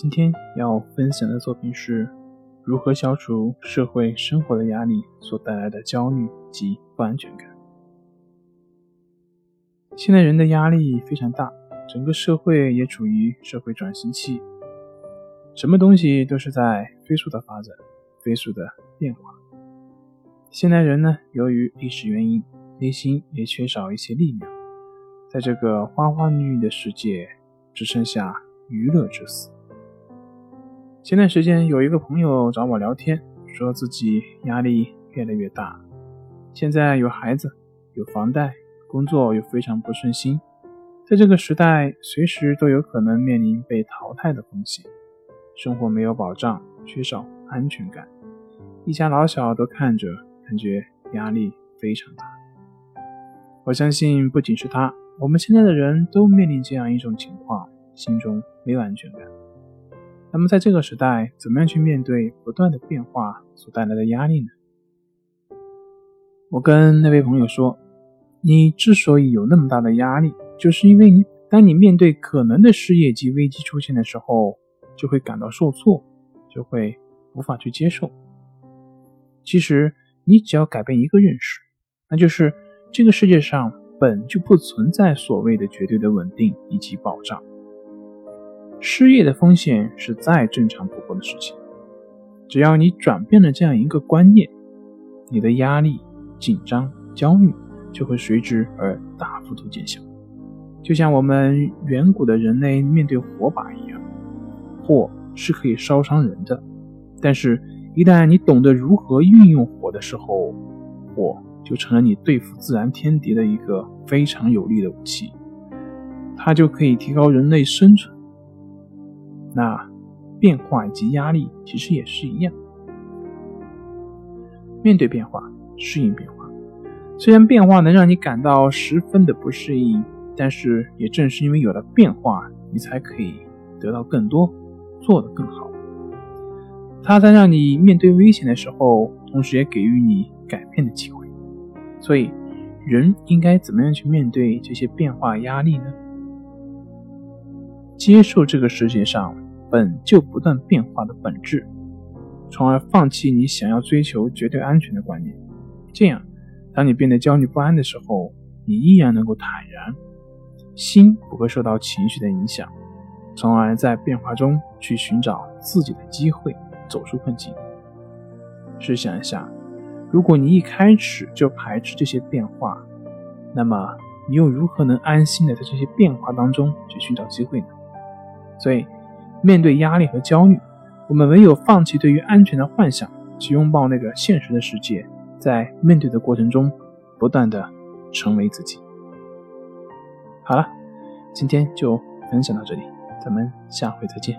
今天要分享的作品是如何消除社会生活的压力所带来的焦虑及不安全感。现在人的压力非常大，整个社会也处于社会转型期，什么东西都是在飞速的发展、飞速的变化。现代人呢，由于历史原因，内心也缺少一些力量，在这个花花绿绿的世界，只剩下娱乐之死。前段时间有一个朋友找我聊天，说自己压力越来越大，现在有孩子，有房贷，工作又非常不顺心，在这个时代，随时都有可能面临被淘汰的风险，生活没有保障，缺少安全感，一家老小都看着，感觉压力非常大。我相信不仅是他，我们现在的人都面临这样一种情况，心中没有安全感。那么，在这个时代，怎么样去面对不断的变化所带来的压力呢？我跟那位朋友说：“你之所以有那么大的压力，就是因为你当你面对可能的失业及危机出现的时候，就会感到受挫，就会无法去接受。其实，你只要改变一个认识，那就是这个世界上本就不存在所谓的绝对的稳定以及保障。”失业的风险是再正常不过的事情，只要你转变了这样一个观念，你的压力、紧张、焦虑就会随之而大幅度减小。就像我们远古的人类面对火把一样，火是可以烧伤人的，但是，一旦你懂得如何运用火的时候，火就成了你对付自然天敌的一个非常有力的武器，它就可以提高人类生存。那变化以及压力其实也是一样，面对变化，适应变化。虽然变化能让你感到十分的不适应，但是也正是因为有了变化，你才可以得到更多，做得更好。它在让你面对危险的时候，同时也给予你改变的机会。所以，人应该怎么样去面对这些变化压力呢？接受这个世界上本就不断变化的本质，从而放弃你想要追求绝对安全的观念。这样，当你变得焦虑不安的时候，你依然能够坦然，心不会受到情绪的影响，从而在变化中去寻找自己的机会，走出困境。试想一下，如果你一开始就排斥这些变化，那么你又如何能安心的在这些变化当中去寻找机会呢？所以，面对压力和焦虑，我们唯有放弃对于安全的幻想，去拥抱那个现实的世界，在面对的过程中，不断的成为自己。好了，今天就分享到这里，咱们下回再见。